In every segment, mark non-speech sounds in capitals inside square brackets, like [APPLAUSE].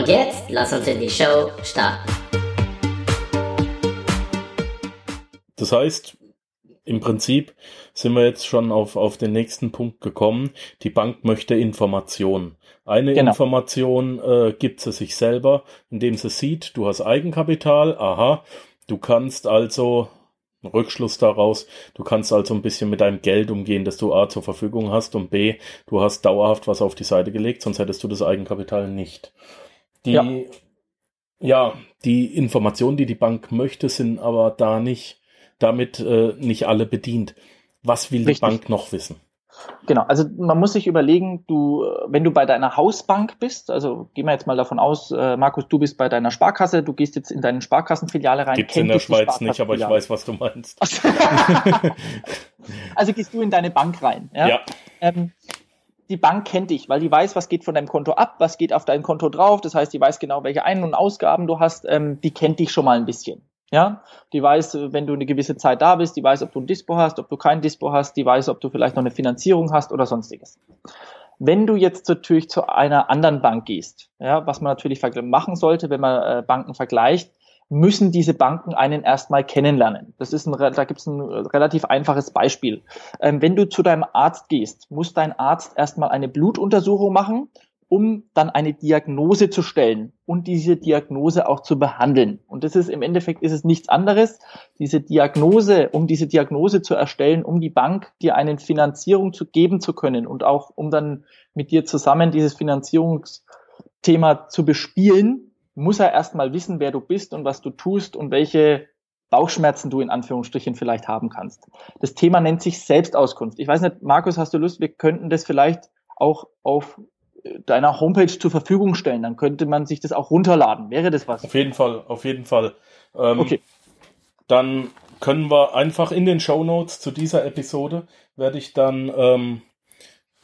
Und jetzt lass uns in die Show starten. Das heißt, im Prinzip sind wir jetzt schon auf, auf den nächsten Punkt gekommen. Die Bank möchte Informationen. Eine genau. Information äh, gibt sie sich selber, indem sie sieht, du hast Eigenkapital, aha, du kannst also Rückschluss daraus, du kannst also ein bisschen mit deinem Geld umgehen, das du A zur Verfügung hast und B, du hast dauerhaft was auf die Seite gelegt, sonst hättest du das Eigenkapital nicht. Die, ja, ja die Informationen, die die Bank möchte, sind aber da nicht, damit äh, nicht alle bedient. Was will Richtig. die Bank noch wissen? Genau, also man muss sich überlegen, du, wenn du bei deiner Hausbank bist, also gehen wir jetzt mal davon aus, äh, Markus, du bist bei deiner Sparkasse, du gehst jetzt in deine Sparkassenfiliale rein. Gibt's in der Schweiz nicht, aber ich weiß, was du meinst. [LAUGHS] also gehst du in deine Bank rein. Ja. ja. Ähm, die Bank kennt dich, weil die weiß, was geht von deinem Konto ab, was geht auf dein Konto drauf. Das heißt, die weiß genau, welche Ein- und Ausgaben du hast. Ähm, die kennt dich schon mal ein bisschen. Ja, die weiß, wenn du eine gewisse Zeit da bist, die weiß, ob du ein Dispo hast, ob du kein Dispo hast, die weiß, ob du vielleicht noch eine Finanzierung hast oder sonstiges. Wenn du jetzt natürlich zu einer anderen Bank gehst, ja, was man natürlich machen sollte, wenn man äh, Banken vergleicht, müssen diese Banken einen erstmal kennenlernen. Das ist ein, da gibt es ein relativ einfaches Beispiel. Ähm, wenn du zu deinem Arzt gehst, muss dein Arzt erstmal eine Blutuntersuchung machen um dann eine Diagnose zu stellen und diese Diagnose auch zu behandeln. Und das ist im Endeffekt ist es nichts anderes. Diese Diagnose, um diese Diagnose zu erstellen, um die Bank dir eine Finanzierung zu geben zu können und auch um dann mit dir zusammen dieses Finanzierungsthema zu bespielen, muss er erstmal wissen, wer du bist und was du tust und welche Bauchschmerzen du in Anführungsstrichen vielleicht haben kannst. Das Thema nennt sich Selbstauskunft. Ich weiß nicht, Markus, hast du Lust? Wir könnten das vielleicht auch auf deiner Homepage zur Verfügung stellen. Dann könnte man sich das auch runterladen. Wäre das was? Auf jeden Fall, auf jeden Fall. Ähm, okay. Dann können wir einfach in den Show Notes zu dieser Episode werde ich dann ähm,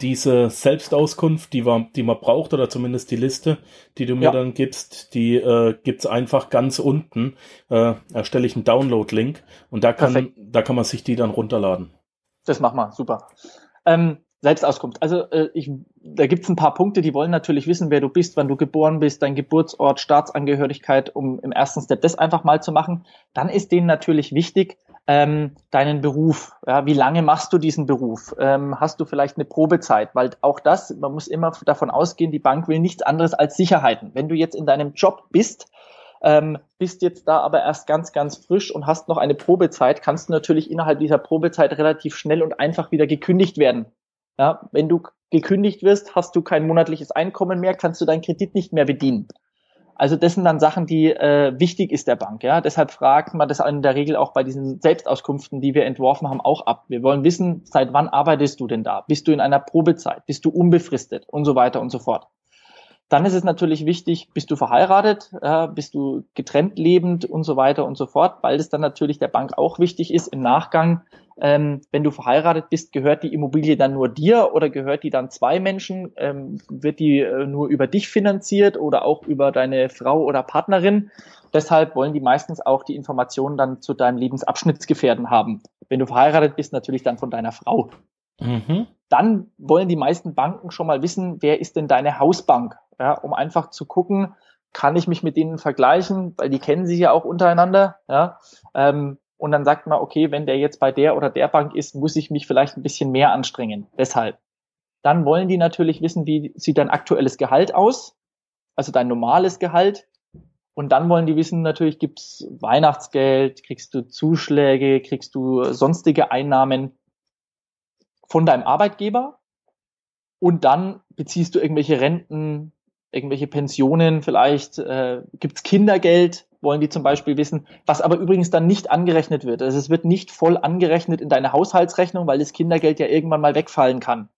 diese Selbstauskunft, die, wir, die man braucht, oder zumindest die Liste, die du mir ja. dann gibst, die äh, gibt's einfach ganz unten. Äh, erstelle ich einen Download-Link und da kann, da kann man sich die dann runterladen. Das machen wir, super. Ähm, Selbstauskunft. Also äh, ich, da gibt's ein paar Punkte, die wollen natürlich wissen, wer du bist, wann du geboren bist, dein Geburtsort, Staatsangehörigkeit, um im ersten Step das einfach mal zu machen. Dann ist denen natürlich wichtig, ähm, deinen Beruf. Ja, wie lange machst du diesen Beruf? Ähm, hast du vielleicht eine Probezeit? Weil auch das, man muss immer davon ausgehen, die Bank will nichts anderes als Sicherheiten. Wenn du jetzt in deinem Job bist, ähm, bist jetzt da aber erst ganz, ganz frisch und hast noch eine Probezeit, kannst du natürlich innerhalb dieser Probezeit relativ schnell und einfach wieder gekündigt werden. Ja, wenn du gekündigt wirst, hast du kein monatliches Einkommen mehr, kannst du deinen Kredit nicht mehr bedienen. Also das sind dann Sachen, die äh, wichtig ist der Bank. Ja, deshalb fragt man das in der Regel auch bei diesen Selbstauskunften, die wir entworfen haben, auch ab. Wir wollen wissen, seit wann arbeitest du denn da? Bist du in einer Probezeit? Bist du unbefristet und so weiter und so fort. Dann ist es natürlich wichtig, bist du verheiratet, äh, bist du getrennt lebend und so weiter und so fort, weil es dann natürlich der Bank auch wichtig ist im Nachgang, ähm, wenn du verheiratet bist, gehört die Immobilie dann nur dir oder gehört die dann zwei Menschen? Ähm, wird die äh, nur über dich finanziert oder auch über deine Frau oder Partnerin? Deshalb wollen die meistens auch die Informationen dann zu deinem Lebensabschnittsgefährden haben. Wenn du verheiratet bist, natürlich dann von deiner Frau. Mhm. Dann wollen die meisten Banken schon mal wissen, wer ist denn deine Hausbank? Ja, um einfach zu gucken, kann ich mich mit denen vergleichen, weil die kennen sich ja auch untereinander. Ja, ähm, und dann sagt man, okay, wenn der jetzt bei der oder der Bank ist, muss ich mich vielleicht ein bisschen mehr anstrengen. Deshalb. Dann wollen die natürlich wissen, wie sieht dein aktuelles Gehalt aus, also dein normales Gehalt. Und dann wollen die wissen, natürlich gibt's Weihnachtsgeld, kriegst du Zuschläge, kriegst du sonstige Einnahmen von deinem Arbeitgeber. Und dann beziehst du irgendwelche Renten, irgendwelche Pensionen, vielleicht äh, gibt's Kindergeld, wollen die zum Beispiel wissen, was aber übrigens dann nicht angerechnet wird. Also es wird nicht voll angerechnet in deine Haushaltsrechnung, weil das Kindergeld ja irgendwann mal wegfallen kann.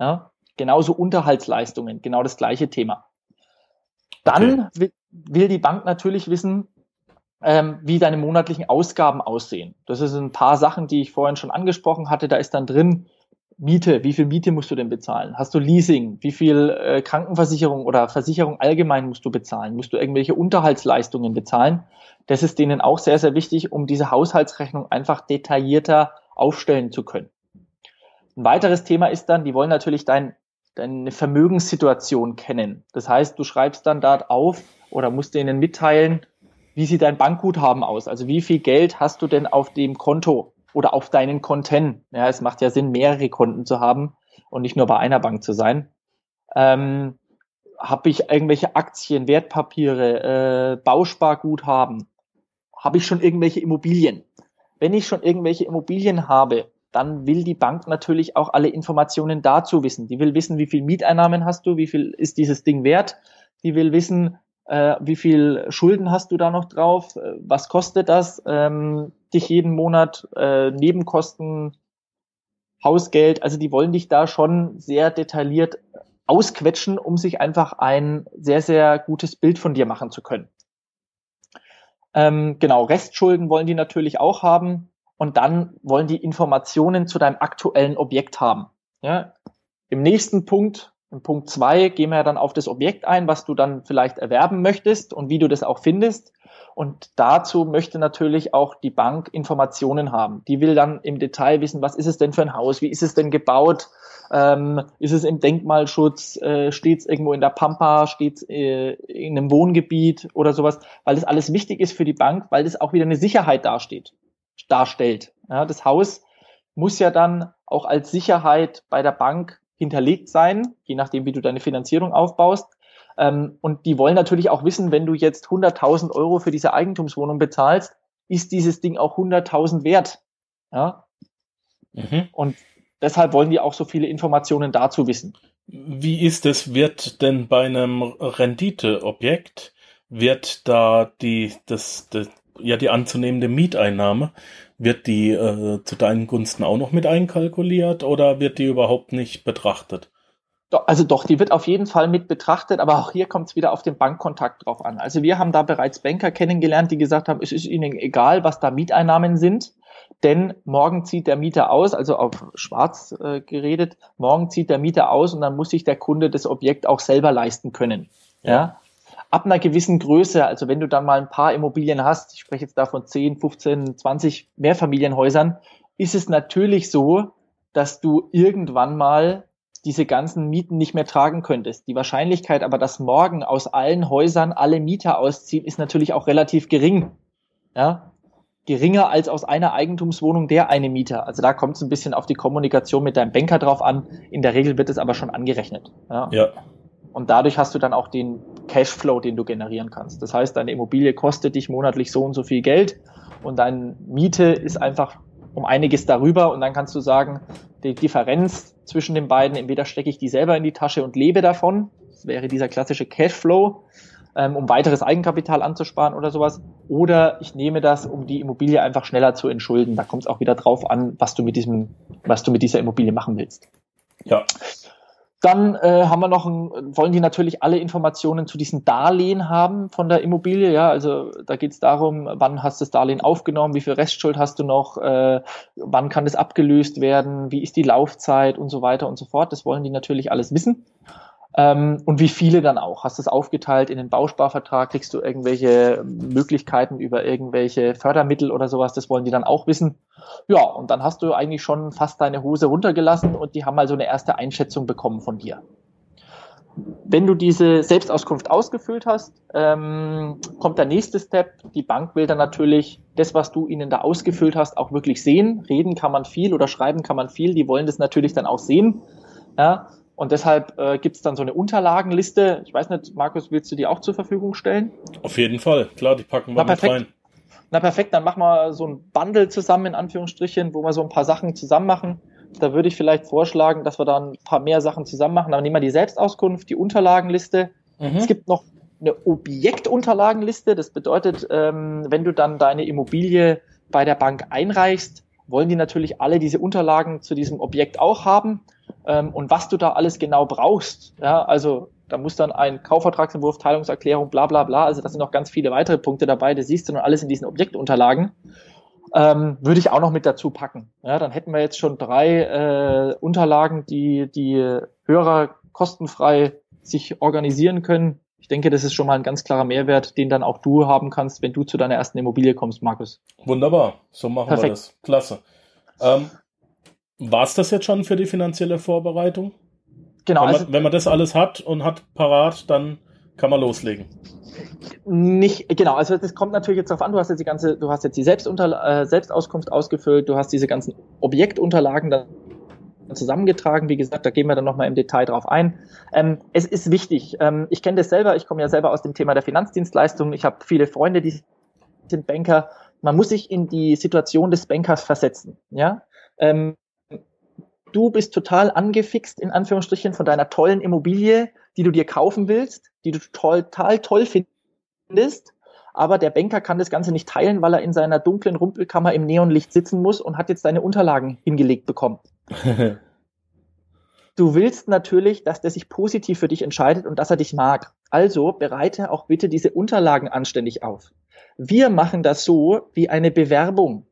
Ja? Genauso Unterhaltsleistungen, genau das gleiche Thema. Dann okay. will, die Bank natürlich wissen, ähm, wie deine monatlichen Ausgaben aussehen. Das ist ein paar Sachen, die ich vorhin schon angesprochen hatte. Da ist dann drin Miete. Wie viel Miete musst du denn bezahlen? Hast du Leasing? Wie viel äh, Krankenversicherung oder Versicherung allgemein musst du bezahlen? Musst du irgendwelche Unterhaltsleistungen bezahlen? Das ist denen auch sehr, sehr wichtig, um diese Haushaltsrechnung einfach detaillierter aufstellen zu können. Ein weiteres Thema ist dann, die wollen natürlich dein, deine Vermögenssituation kennen. Das heißt, du schreibst dann dort auf oder musst denen mitteilen, wie sieht dein Bankguthaben aus? Also wie viel Geld hast du denn auf dem Konto oder auf deinen Konten? Ja, es macht ja Sinn, mehrere Konten zu haben und nicht nur bei einer Bank zu sein. Ähm, Habe ich irgendwelche Aktien, Wertpapiere, äh, Bausparguthaben? Habe ich schon irgendwelche Immobilien? Wenn ich schon irgendwelche Immobilien habe, dann will die Bank natürlich auch alle Informationen dazu wissen. Die will wissen, wie viel Mieteinnahmen hast du, wie viel ist dieses Ding wert. Die will wissen, äh, wie viel Schulden hast du da noch drauf, äh, was kostet das, ähm, dich jeden Monat, äh, Nebenkosten, Hausgeld, also die wollen dich da schon sehr detailliert ausquetschen, um sich einfach ein sehr, sehr gutes Bild von dir machen zu können. Ähm, genau, Restschulden wollen die natürlich auch haben und dann wollen die Informationen zu deinem aktuellen Objekt haben. Ja? Im nächsten Punkt in Punkt zwei gehen wir dann auf das Objekt ein, was du dann vielleicht erwerben möchtest und wie du das auch findest. Und dazu möchte natürlich auch die Bank Informationen haben. Die will dann im Detail wissen, was ist es denn für ein Haus, wie ist es denn gebaut, ähm, ist es im Denkmalschutz, äh, steht es irgendwo in der Pampa, steht es äh, in einem Wohngebiet oder sowas, weil das alles wichtig ist für die Bank, weil das auch wieder eine Sicherheit dasteht, darstellt. Ja, das Haus muss ja dann auch als Sicherheit bei der Bank hinterlegt sein, je nachdem, wie du deine Finanzierung aufbaust. Ähm, und die wollen natürlich auch wissen, wenn du jetzt 100.000 Euro für diese Eigentumswohnung bezahlst, ist dieses Ding auch 100.000 wert. Ja? Mhm. Und deshalb wollen die auch so viele Informationen dazu wissen. Wie ist es, wird denn bei einem Renditeobjekt, wird da die, das, das, ja, die anzunehmende Mieteinnahme, wird die äh, zu deinen Gunsten auch noch mit einkalkuliert oder wird die überhaupt nicht betrachtet? Also doch, die wird auf jeden Fall mit betrachtet, aber auch hier kommt es wieder auf den Bankkontakt drauf an. Also wir haben da bereits Banker kennengelernt, die gesagt haben, es ist ihnen egal, was da Mieteinnahmen sind, denn morgen zieht der Mieter aus, also auf schwarz äh, geredet, morgen zieht der Mieter aus und dann muss sich der Kunde das Objekt auch selber leisten können. Ja. ja? ab einer gewissen Größe, also wenn du dann mal ein paar Immobilien hast, ich spreche jetzt da von 10, 15, 20 Mehrfamilienhäusern, ist es natürlich so, dass du irgendwann mal diese ganzen Mieten nicht mehr tragen könntest. Die Wahrscheinlichkeit aber, dass morgen aus allen Häusern alle Mieter ausziehen, ist natürlich auch relativ gering. Ja? Geringer als aus einer Eigentumswohnung der eine Mieter. Also da kommt es ein bisschen auf die Kommunikation mit deinem Banker drauf an. In der Regel wird es aber schon angerechnet. Ja. ja. Und dadurch hast du dann auch den Cashflow, den du generieren kannst. Das heißt, deine Immobilie kostet dich monatlich so und so viel Geld und deine Miete ist einfach um einiges darüber und dann kannst du sagen, die Differenz zwischen den beiden, entweder stecke ich die selber in die Tasche und lebe davon, das wäre dieser klassische Cashflow, ähm, um weiteres Eigenkapital anzusparen oder sowas, oder ich nehme das, um die Immobilie einfach schneller zu entschulden. Da kommt es auch wieder drauf an, was du mit diesem, was du mit dieser Immobilie machen willst. Ja. Dann äh, haben wir noch ein, wollen die natürlich alle Informationen zu diesen Darlehen haben von der Immobilie. Ja, also da geht es darum, wann hast du das Darlehen aufgenommen, wie viel Restschuld hast du noch, äh, wann kann das abgelöst werden, wie ist die Laufzeit und so weiter und so fort. Das wollen die natürlich alles wissen. Ähm, und wie viele dann auch? Hast du es aufgeteilt in den Bausparvertrag? Kriegst du irgendwelche Möglichkeiten über irgendwelche Fördermittel oder sowas? Das wollen die dann auch wissen. Ja, und dann hast du eigentlich schon fast deine Hose runtergelassen und die haben mal so eine erste Einschätzung bekommen von dir. Wenn du diese Selbstauskunft ausgefüllt hast, ähm, kommt der nächste Step. Die Bank will dann natürlich das, was du ihnen da ausgefüllt hast, auch wirklich sehen. Reden kann man viel oder schreiben kann man viel. Die wollen das natürlich dann auch sehen. Ja, und deshalb äh, gibt es dann so eine Unterlagenliste. Ich weiß nicht, Markus, willst du die auch zur Verfügung stellen? Auf jeden Fall, klar, die packen wir Na, mit rein. Na perfekt, dann machen wir so ein Bundle zusammen, in Anführungsstrichen, wo wir so ein paar Sachen zusammen machen. Da würde ich vielleicht vorschlagen, dass wir da ein paar mehr Sachen zusammen machen. Dann nehmen wir die Selbstauskunft, die Unterlagenliste. Mhm. Es gibt noch eine Objektunterlagenliste. Das bedeutet, ähm, wenn du dann deine Immobilie bei der Bank einreichst, wollen die natürlich alle diese Unterlagen zu diesem Objekt auch haben. Ähm, und was du da alles genau brauchst. Ja, also da muss dann ein Kaufvertragsentwurf, Teilungserklärung, bla bla bla. Also da sind noch ganz viele weitere Punkte dabei. Das siehst du dann alles in diesen Objektunterlagen. Ähm, würde ich auch noch mit dazu packen. Ja, dann hätten wir jetzt schon drei äh, Unterlagen, die die Hörer kostenfrei sich organisieren können. Ich denke, das ist schon mal ein ganz klarer Mehrwert, den dann auch du haben kannst, wenn du zu deiner ersten Immobilie kommst, Markus. Wunderbar, so machen Perfekt. wir das. Klasse. Ähm, War es das jetzt schon für die finanzielle Vorbereitung? Genau. Wenn man, also, wenn man das alles hat und hat parat, dann kann man loslegen. Nicht, genau, also das kommt natürlich jetzt darauf an, du hast jetzt die ganze, du hast jetzt die Selbstunter, äh, Selbstauskunft ausgefüllt, du hast diese ganzen Objektunterlagen dann zusammengetragen. Wie gesagt, da gehen wir dann nochmal im Detail drauf ein. Ähm, es ist wichtig. Ähm, ich kenne das selber, ich komme ja selber aus dem Thema der Finanzdienstleistungen. Ich habe viele Freunde, die sind Banker. Man muss sich in die Situation des Bankers versetzen. Ja? Ähm, du bist total angefixt, in Anführungsstrichen, von deiner tollen Immobilie, die du dir kaufen willst, die du total toll findest. Aber der Banker kann das Ganze nicht teilen, weil er in seiner dunklen Rumpelkammer im Neonlicht sitzen muss und hat jetzt deine Unterlagen hingelegt bekommen. [LAUGHS] du willst natürlich, dass der sich positiv für dich entscheidet und dass er dich mag. Also bereite auch bitte diese Unterlagen anständig auf. Wir machen das so wie eine Bewerbung.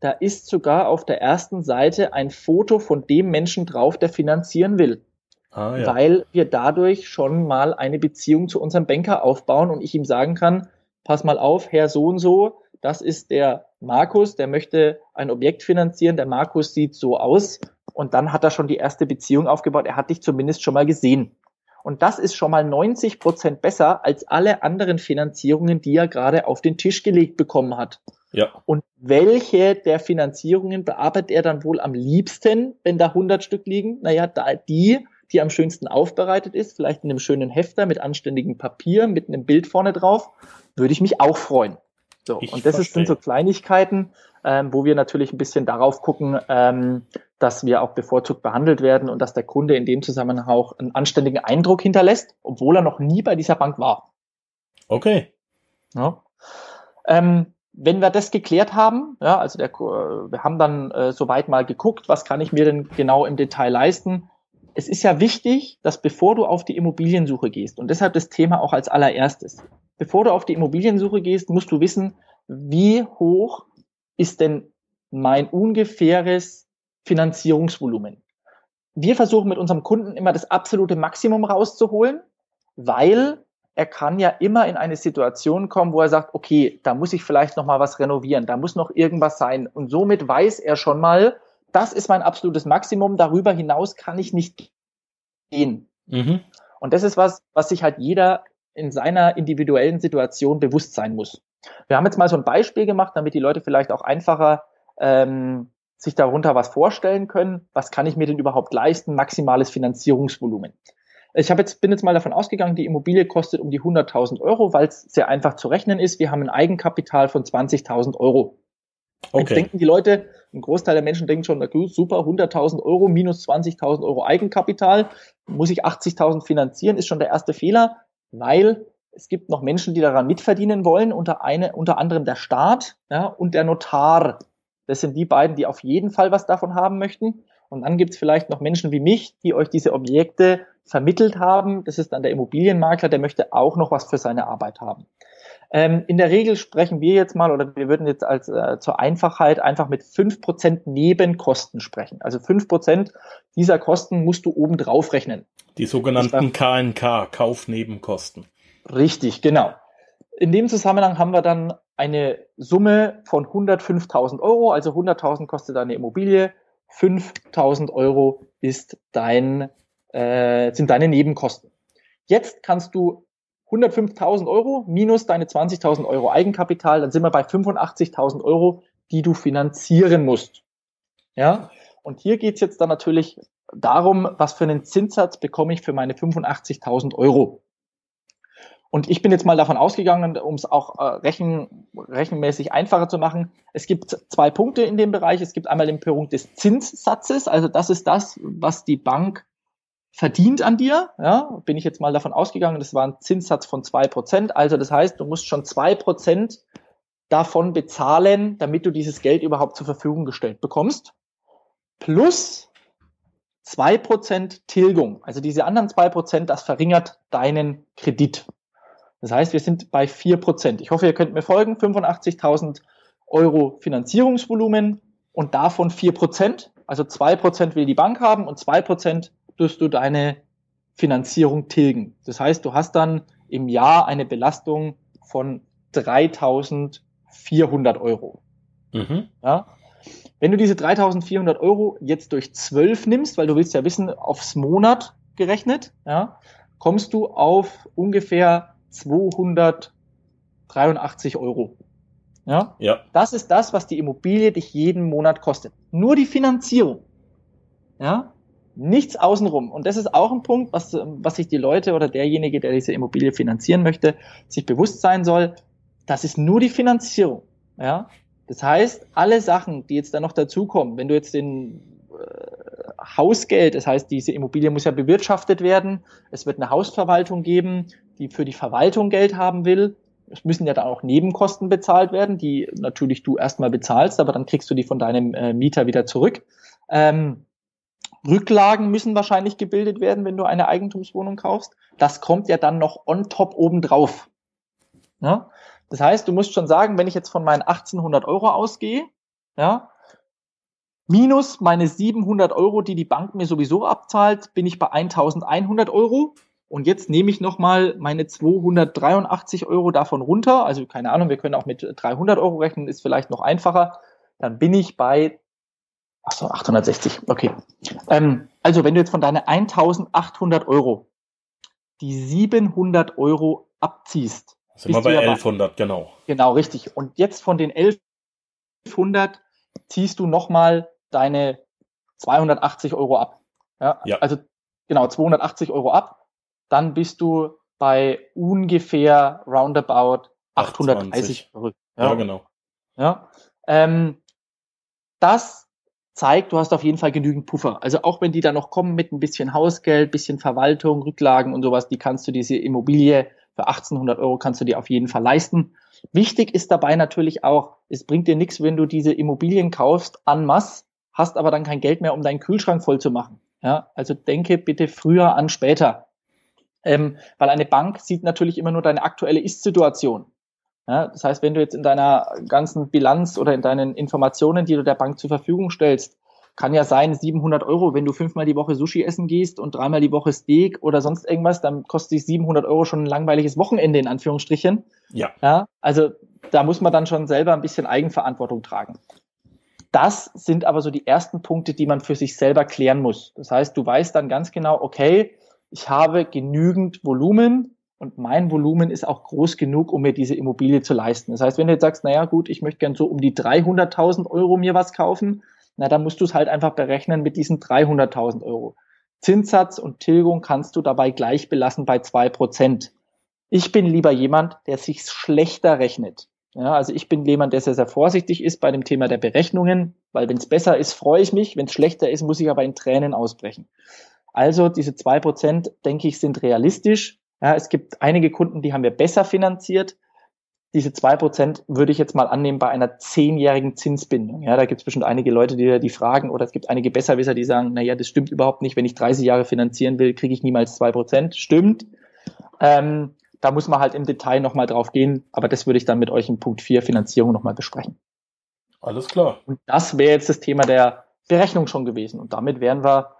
Da ist sogar auf der ersten Seite ein Foto von dem Menschen drauf, der finanzieren will. Ah, ja. Weil wir dadurch schon mal eine Beziehung zu unserem Banker aufbauen und ich ihm sagen kann, pass mal auf, Herr so und so, das ist der Markus, der möchte ein Objekt finanzieren, der Markus sieht so aus und dann hat er schon die erste Beziehung aufgebaut, er hat dich zumindest schon mal gesehen. Und das ist schon mal 90 Prozent besser als alle anderen Finanzierungen, die er gerade auf den Tisch gelegt bekommen hat. Ja. Und welche der Finanzierungen bearbeitet er dann wohl am liebsten, wenn da 100 Stück liegen? Naja, da die, die am schönsten aufbereitet ist, vielleicht in einem schönen Hefter mit anständigem Papier, mit einem Bild vorne drauf, würde ich mich auch freuen. So, ich und das ist, sind so Kleinigkeiten, ähm, wo wir natürlich ein bisschen darauf gucken, ähm, dass wir auch bevorzugt behandelt werden und dass der Kunde in dem Zusammenhang auch einen anständigen Eindruck hinterlässt, obwohl er noch nie bei dieser Bank war. Okay. Ja. Ähm, wenn wir das geklärt haben, ja, also der, wir haben dann äh, soweit mal geguckt, was kann ich mir denn genau im Detail leisten. Es ist ja wichtig, dass bevor du auf die Immobiliensuche gehst, und deshalb das Thema auch als allererstes, bevor du auf die Immobiliensuche gehst, musst du wissen, wie hoch ist denn mein ungefähres Finanzierungsvolumen. Wir versuchen mit unserem Kunden immer das absolute Maximum rauszuholen, weil er kann ja immer in eine Situation kommen, wo er sagt, okay, da muss ich vielleicht noch mal was renovieren, da muss noch irgendwas sein und somit weiß er schon mal, das ist mein absolutes Maximum, darüber hinaus kann ich nicht gehen. Mhm. Und das ist was, was sich halt jeder in seiner individuellen Situation bewusst sein muss. Wir haben jetzt mal so ein Beispiel gemacht, damit die Leute vielleicht auch einfacher ähm, sich darunter was vorstellen können. Was kann ich mir denn überhaupt leisten? Maximales Finanzierungsvolumen. Ich habe jetzt, bin jetzt mal davon ausgegangen, die Immobilie kostet um die 100.000 Euro, weil es sehr einfach zu rechnen ist. Wir haben ein Eigenkapital von 20.000 Euro. Okay. Jetzt denken die Leute, ein Großteil der Menschen denken schon, na gut, super, 100.000 Euro minus 20.000 Euro Eigenkapital, muss ich 80.000 finanzieren, ist schon der erste Fehler, weil es gibt noch Menschen, die daran mitverdienen wollen, unter, eine, unter anderem der Staat ja, und der Notar. Das sind die beiden, die auf jeden Fall was davon haben möchten. Und dann gibt es vielleicht noch Menschen wie mich, die euch diese Objekte vermittelt haben. Das ist dann der Immobilienmakler, der möchte auch noch was für seine Arbeit haben. Ähm, in der Regel sprechen wir jetzt mal, oder wir würden jetzt als äh, zur Einfachheit einfach mit fünf Prozent Nebenkosten sprechen. Also fünf Prozent dieser Kosten musst du oben drauf rechnen. Die sogenannten KNK, Kaufnebenkosten. Richtig, genau. In dem Zusammenhang haben wir dann eine Summe von 105.000 Euro, also 100.000 kostet deine Immobilie, 5.000 Euro ist dein, äh, sind deine Nebenkosten. Jetzt kannst du 105.000 Euro minus deine 20.000 Euro Eigenkapital, dann sind wir bei 85.000 Euro, die du finanzieren musst. Ja, und hier geht's jetzt dann natürlich darum, was für einen Zinssatz bekomme ich für meine 85.000 Euro. Und ich bin jetzt mal davon ausgegangen, um es auch äh, rechen, rechenmäßig einfacher zu machen. Es gibt zwei Punkte in dem Bereich. Es gibt einmal den Punkt des Zinssatzes. Also das ist das, was die Bank verdient an dir. Ja, bin ich jetzt mal davon ausgegangen, das war ein Zinssatz von zwei Prozent. Also das heißt, du musst schon zwei Prozent davon bezahlen, damit du dieses Geld überhaupt zur Verfügung gestellt bekommst. Plus 2% Tilgung. Also diese anderen 2%, das verringert deinen Kredit. Das heißt, wir sind bei 4%. Ich hoffe, ihr könnt mir folgen. 85.000 Euro Finanzierungsvolumen und davon 4%. Also 2% will die Bank haben und 2% wirst du deine Finanzierung tilgen. Das heißt, du hast dann im Jahr eine Belastung von 3.400 Euro. Mhm. Ja? Wenn du diese 3.400 Euro jetzt durch 12 nimmst, weil du willst ja wissen, aufs Monat gerechnet, ja, kommst du auf ungefähr 283 Euro. Ja? ja. Das ist das, was die Immobilie dich jeden Monat kostet. Nur die Finanzierung. Ja. Nichts außenrum. Und das ist auch ein Punkt, was, was sich die Leute oder derjenige, der diese Immobilie finanzieren möchte, sich bewusst sein soll. Das ist nur die Finanzierung. Ja. Das heißt, alle Sachen, die jetzt da noch dazukommen, wenn du jetzt den äh, Hausgeld, das heißt, diese Immobilie muss ja bewirtschaftet werden, es wird eine Hausverwaltung geben, die für die Verwaltung Geld haben will. Es müssen ja dann auch Nebenkosten bezahlt werden, die natürlich du erstmal bezahlst, aber dann kriegst du die von deinem äh, Mieter wieder zurück. Ähm, Rücklagen müssen wahrscheinlich gebildet werden, wenn du eine Eigentumswohnung kaufst. Das kommt ja dann noch on top obendrauf. Ja? Das heißt, du musst schon sagen, wenn ich jetzt von meinen 1800 Euro ausgehe, ja, minus meine 700 Euro, die die Bank mir sowieso abzahlt, bin ich bei 1100 Euro. Und jetzt nehme ich nochmal meine 283 Euro davon runter. Also keine Ahnung, wir können auch mit 300 Euro rechnen, ist vielleicht noch einfacher. Dann bin ich bei, ach so, 860, okay. Ähm, also wenn du jetzt von deiner 1800 Euro die 700 Euro abziehst, sind wir bei 1100, genau. Genau, richtig. Und jetzt von den 1100 ziehst du nochmal deine 280 Euro ab. Ja, ja. Also genau, 280 Euro ab. Dann bist du bei ungefähr roundabout 830 Euro. Ja. ja, genau. Ja. Ähm, das zeigt, du hast auf jeden Fall genügend Puffer. Also auch wenn die da noch kommen mit ein bisschen Hausgeld, bisschen Verwaltung, Rücklagen und sowas, die kannst du diese Immobilie für 1800 Euro kannst du dir auf jeden Fall leisten. Wichtig ist dabei natürlich auch, es bringt dir nichts, wenn du diese Immobilien kaufst en masse, hast aber dann kein Geld mehr, um deinen Kühlschrank voll zu machen. Ja, also denke bitte früher an später. Ähm, weil eine Bank sieht natürlich immer nur deine aktuelle Ist-Situation. Ja, das heißt, wenn du jetzt in deiner ganzen Bilanz oder in deinen Informationen, die du der Bank zur Verfügung stellst, kann ja sein 700 Euro, wenn du fünfmal die Woche Sushi essen gehst und dreimal die Woche Steak oder sonst irgendwas, dann kostet dich 700 Euro schon ein langweiliges Wochenende in Anführungsstrichen. Ja. ja. Also da muss man dann schon selber ein bisschen Eigenverantwortung tragen. Das sind aber so die ersten Punkte, die man für sich selber klären muss. Das heißt, du weißt dann ganz genau, okay, ich habe genügend Volumen und mein Volumen ist auch groß genug, um mir diese Immobilie zu leisten. Das heißt, wenn du jetzt sagst, naja gut, ich möchte gern so um die 300.000 Euro mir was kaufen, na, dann musst du es halt einfach berechnen mit diesen 300.000 Euro. Zinssatz und Tilgung kannst du dabei gleich belassen bei zwei Prozent. Ich bin lieber jemand, der sich schlechter rechnet. Ja, also ich bin jemand, der sehr, sehr vorsichtig ist bei dem Thema der Berechnungen, weil wenn es besser ist, freue ich mich. Wenn es schlechter ist, muss ich aber in Tränen ausbrechen. Also diese zwei Prozent, denke ich, sind realistisch. Ja, es gibt einige Kunden, die haben wir besser finanziert diese zwei Prozent würde ich jetzt mal annehmen bei einer zehnjährigen Zinsbindung. Ja, da gibt es bestimmt einige Leute, die, die fragen, oder es gibt einige Besserwisser, die sagen, na ja, das stimmt überhaupt nicht. Wenn ich 30 Jahre finanzieren will, kriege ich niemals zwei Prozent. Stimmt. Ähm, da muss man halt im Detail nochmal drauf gehen, aber das würde ich dann mit euch im Punkt 4 Finanzierung nochmal besprechen. Alles klar. Und das wäre jetzt das Thema der Berechnung schon gewesen. Und damit wären wir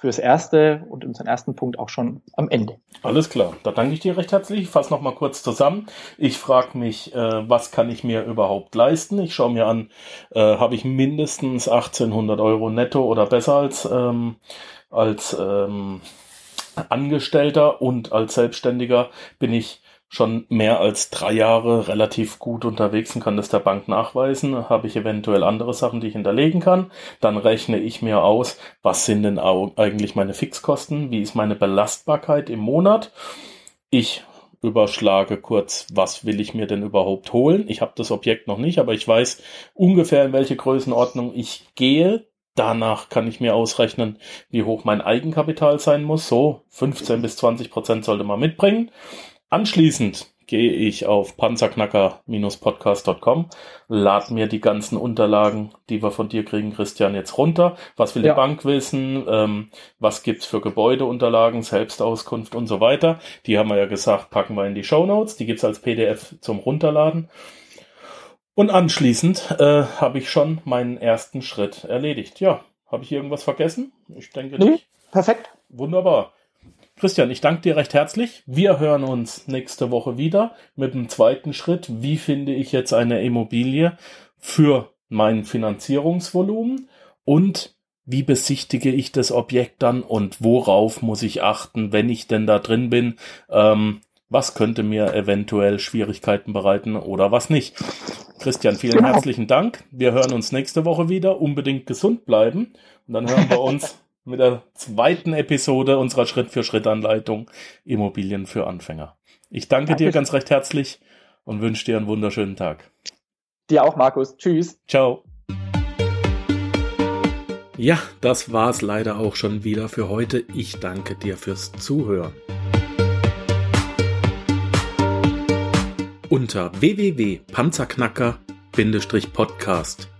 fürs erste und unseren ersten Punkt auch schon am Ende. Alles klar, da danke ich dir recht herzlich. Ich fasse nochmal kurz zusammen. Ich frage mich, äh, was kann ich mir überhaupt leisten? Ich schaue mir an, äh, habe ich mindestens 1800 Euro netto oder besser als, ähm, als ähm, Angestellter und als Selbstständiger bin ich schon mehr als drei Jahre relativ gut unterwegs und kann das der Bank nachweisen. Habe ich eventuell andere Sachen, die ich hinterlegen kann. Dann rechne ich mir aus, was sind denn eigentlich meine Fixkosten? Wie ist meine Belastbarkeit im Monat? Ich überschlage kurz, was will ich mir denn überhaupt holen? Ich habe das Objekt noch nicht, aber ich weiß ungefähr, in welche Größenordnung ich gehe. Danach kann ich mir ausrechnen, wie hoch mein Eigenkapital sein muss. So 15 bis 20 Prozent sollte man mitbringen. Anschließend gehe ich auf panzerknacker-podcast.com, lade mir die ganzen Unterlagen, die wir von dir kriegen, Christian, jetzt runter. Was will ja. die Bank wissen? Ähm, was gibt's für Gebäudeunterlagen, Selbstauskunft und so weiter? Die haben wir ja gesagt, packen wir in die Show Notes. Die gibt's als PDF zum Runterladen. Und anschließend äh, habe ich schon meinen ersten Schritt erledigt. Ja, habe ich irgendwas vergessen? Ich denke nee, nicht. Perfekt. Wunderbar. Christian, ich danke dir recht herzlich. Wir hören uns nächste Woche wieder mit dem zweiten Schritt. Wie finde ich jetzt eine Immobilie für mein Finanzierungsvolumen und wie besichtige ich das Objekt dann und worauf muss ich achten, wenn ich denn da drin bin? Ähm, was könnte mir eventuell Schwierigkeiten bereiten oder was nicht? Christian, vielen genau. herzlichen Dank. Wir hören uns nächste Woche wieder. Unbedingt gesund bleiben. Und dann hören wir uns [LAUGHS] mit der zweiten Episode unserer Schritt-für-Schritt-Anleitung Immobilien für Anfänger. Ich danke, danke dir ganz recht herzlich und wünsche dir einen wunderschönen Tag. Dir auch, Markus. Tschüss. Ciao. Ja, das war's leider auch schon wieder für heute. Ich danke dir fürs Zuhören. Unter www.panzerknacker-podcast